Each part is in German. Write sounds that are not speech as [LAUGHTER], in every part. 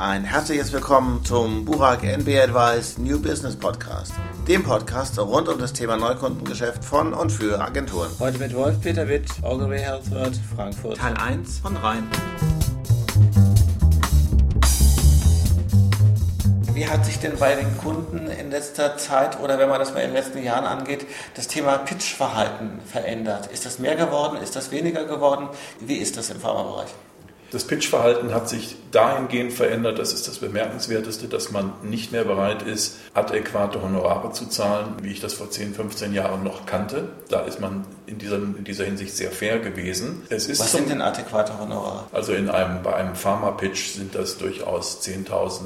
Ein herzliches Willkommen zum Burak NB Advice New Business Podcast, dem Podcast rund um das Thema Neukundengeschäft von und für Agenturen. Heute mit Wolf-Peter Witt, Ogilvy Healthward, Frankfurt. Teil 1 von Rhein. Wie hat sich denn bei den Kunden in letzter Zeit oder wenn man das mal in den letzten Jahren angeht, das Thema Pitchverhalten verändert? Ist das mehr geworden? Ist das weniger geworden? Wie ist das im Pharmabereich? Das Pitchverhalten hat sich dahingehend verändert, das ist das Bemerkenswerteste, dass man nicht mehr bereit ist, adäquate Honorare zu zahlen, wie ich das vor 10, 15 Jahren noch kannte. Da ist man in dieser, in dieser Hinsicht sehr fair gewesen. Was sind denn adäquate Honorare? Also in einem, bei einem Pharma-Pitch sind das durchaus 10.000,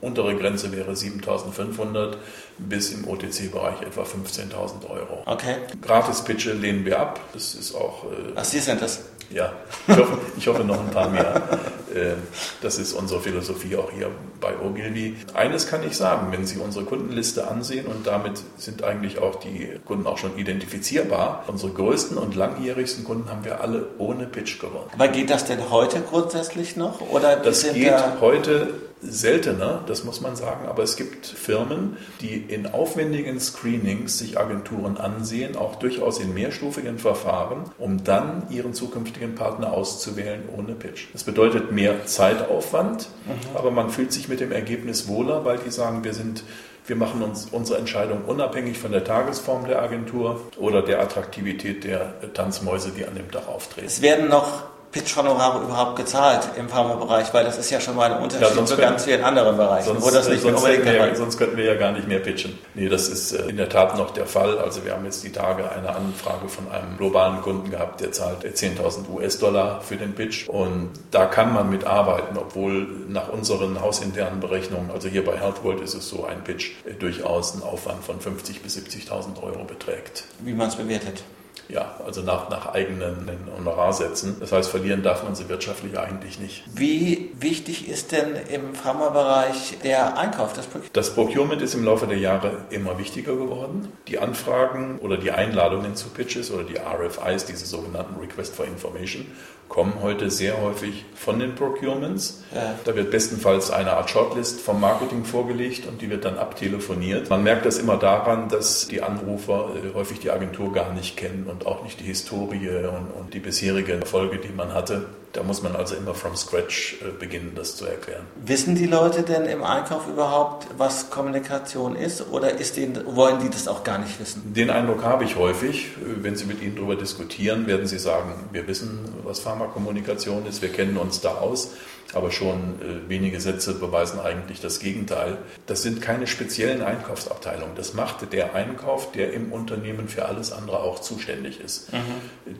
untere Grenze wäre 7.500 bis im OTC-Bereich etwa 15.000 Euro. Okay. Gratis-Pitche lehnen wir ab. Das ist auch. Äh, Ach, Sie sind das? Ja, ich hoffe, ich hoffe noch ein paar mehr. Äh, das ist unsere Philosophie auch hier bei Ogilvy. Eines kann ich sagen, wenn Sie unsere Kundenliste ansehen und damit sind eigentlich auch die Kunden auch schon identifizierbar. Unsere größten und langjährigsten Kunden haben wir alle ohne Pitch gewonnen. Aber geht das denn heute grundsätzlich noch? Oder das geht da heute seltener, das muss man sagen, aber es gibt Firmen, die in aufwendigen Screenings sich Agenturen ansehen, auch durchaus in mehrstufigen Verfahren, um dann ihren zukünftigen Partner auszuwählen ohne Pitch. Das bedeutet mehr Zeitaufwand, mhm. aber man fühlt sich mit dem Ergebnis wohler, weil die sagen, wir sind wir machen uns unsere Entscheidung unabhängig von der Tagesform der Agentur oder der Attraktivität der Tanzmäuse, die an dem Tag auftreten. Es werden noch Pitch-Honorare überhaupt gezahlt im Pharmabereich? Weil das ist ja schon mal ein Unterschied ja, zu ganz vielen anderen Bereichen, sonst, wo das nicht sonst, unbedingt wir, ja, sonst könnten wir ja gar nicht mehr pitchen. Nee, das ist äh, in der Tat noch der Fall. Also wir haben jetzt die Tage eine Anfrage von einem globalen Kunden gehabt, der zahlt 10.000 US-Dollar für den Pitch und da kann man mit arbeiten, obwohl nach unseren hausinternen Berechnungen, also hier bei HealthWorld ist es so, ein Pitch äh, durchaus einen Aufwand von 50.000 bis 70.000 Euro beträgt. Wie man es bewertet? Ja, also nach, nach eigenen Honorarsätzen. Das heißt, verlieren darf man sie wirtschaftlich eigentlich nicht. Wie wichtig ist denn im Pharmabereich der Einkauf? Das, das Procurement ist im Laufe der Jahre immer wichtiger geworden. Die Anfragen oder die Einladungen zu Pitches oder die RFIs, diese sogenannten Request for Information, kommen heute sehr häufig von den Procurements. Ja. Da wird bestenfalls eine Art Shortlist vom Marketing vorgelegt und die wird dann abtelefoniert. Man merkt das immer daran, dass die Anrufer äh, häufig die Agentur gar nicht kennen und auch nicht die Historie und, und die bisherigen Erfolge, die man hatte. Da muss man also immer from scratch äh, beginnen, das zu erklären. Wissen die Leute denn im Einkauf überhaupt, was Kommunikation ist oder ist denen, wollen die das auch gar nicht wissen? Den Eindruck habe ich häufig. Wenn Sie mit ihnen darüber diskutieren, werden sie sagen, wir wissen, was Pharmakommunikation ist, wir kennen uns da aus aber schon äh, wenige Sätze beweisen eigentlich das Gegenteil. Das sind keine speziellen Einkaufsabteilungen. Das macht der Einkauf, der im Unternehmen für alles andere auch zuständig ist. Mhm.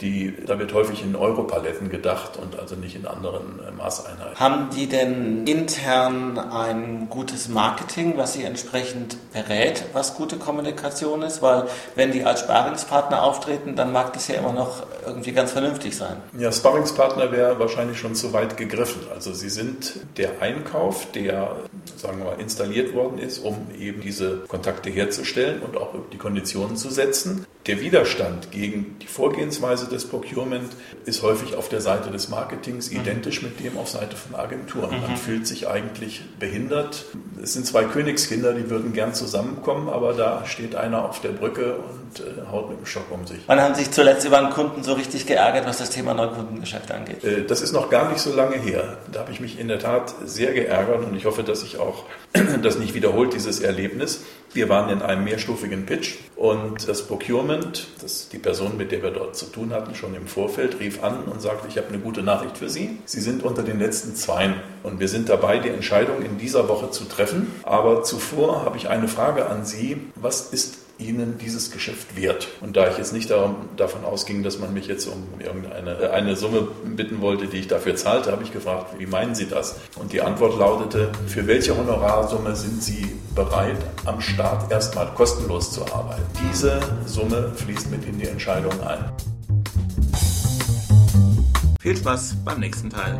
Die, da wird häufig in Europaletten gedacht und also nicht in anderen äh, Maßeinheiten. Haben die denn intern ein gutes Marketing, was sie entsprechend berät, was gute Kommunikation ist? Weil wenn die als Sparingspartner auftreten, dann mag das ja immer noch irgendwie ganz vernünftig sein. Ja, Sparingspartner wäre wahrscheinlich schon zu weit gegriffen. Also Sie sind der Einkauf, der, sagen wir mal, installiert worden ist, um eben diese Kontakte herzustellen und auch die Konditionen zu setzen. Der Widerstand gegen die Vorgehensweise des Procurement ist häufig auf der Seite des Marketings mhm. identisch mit dem auf Seite von Agenturen. Man mhm. fühlt sich eigentlich behindert. Es sind zwei Königskinder, die würden gern zusammenkommen, aber da steht einer auf der Brücke und äh, haut mit dem Schock um sich. Wann haben sich zuletzt über einen Kunden so richtig geärgert, was das Thema Neukundengeschäft angeht? Äh, das ist noch gar nicht so lange her. Da habe ich mich in der Tat sehr geärgert und ich hoffe, dass sich auch [CLEARS THROAT] das nicht wiederholt, dieses Erlebnis. Wir waren in einem mehrstufigen Pitch und das Procurement, das die Person, mit der wir dort zu tun hatten, schon im Vorfeld rief an und sagte, ich habe eine gute Nachricht für Sie. Sie sind unter den letzten Zweien und wir sind dabei, die Entscheidung in dieser Woche zu treffen. Aber zuvor habe ich eine Frage an Sie. Was ist Ihnen dieses Geschäft wert? Und da ich jetzt nicht darum, davon ausging, dass man mich jetzt um irgendeine eine Summe bitten wollte, die ich dafür zahlte, habe ich gefragt, wie meinen Sie das? Und die Antwort lautete, für welche Honorarsumme sind Sie bereit, am Start erstmal kostenlos zu arbeiten? Diese Summe fließt mit in die Entscheidung ein. Viel Spaß beim nächsten Teil.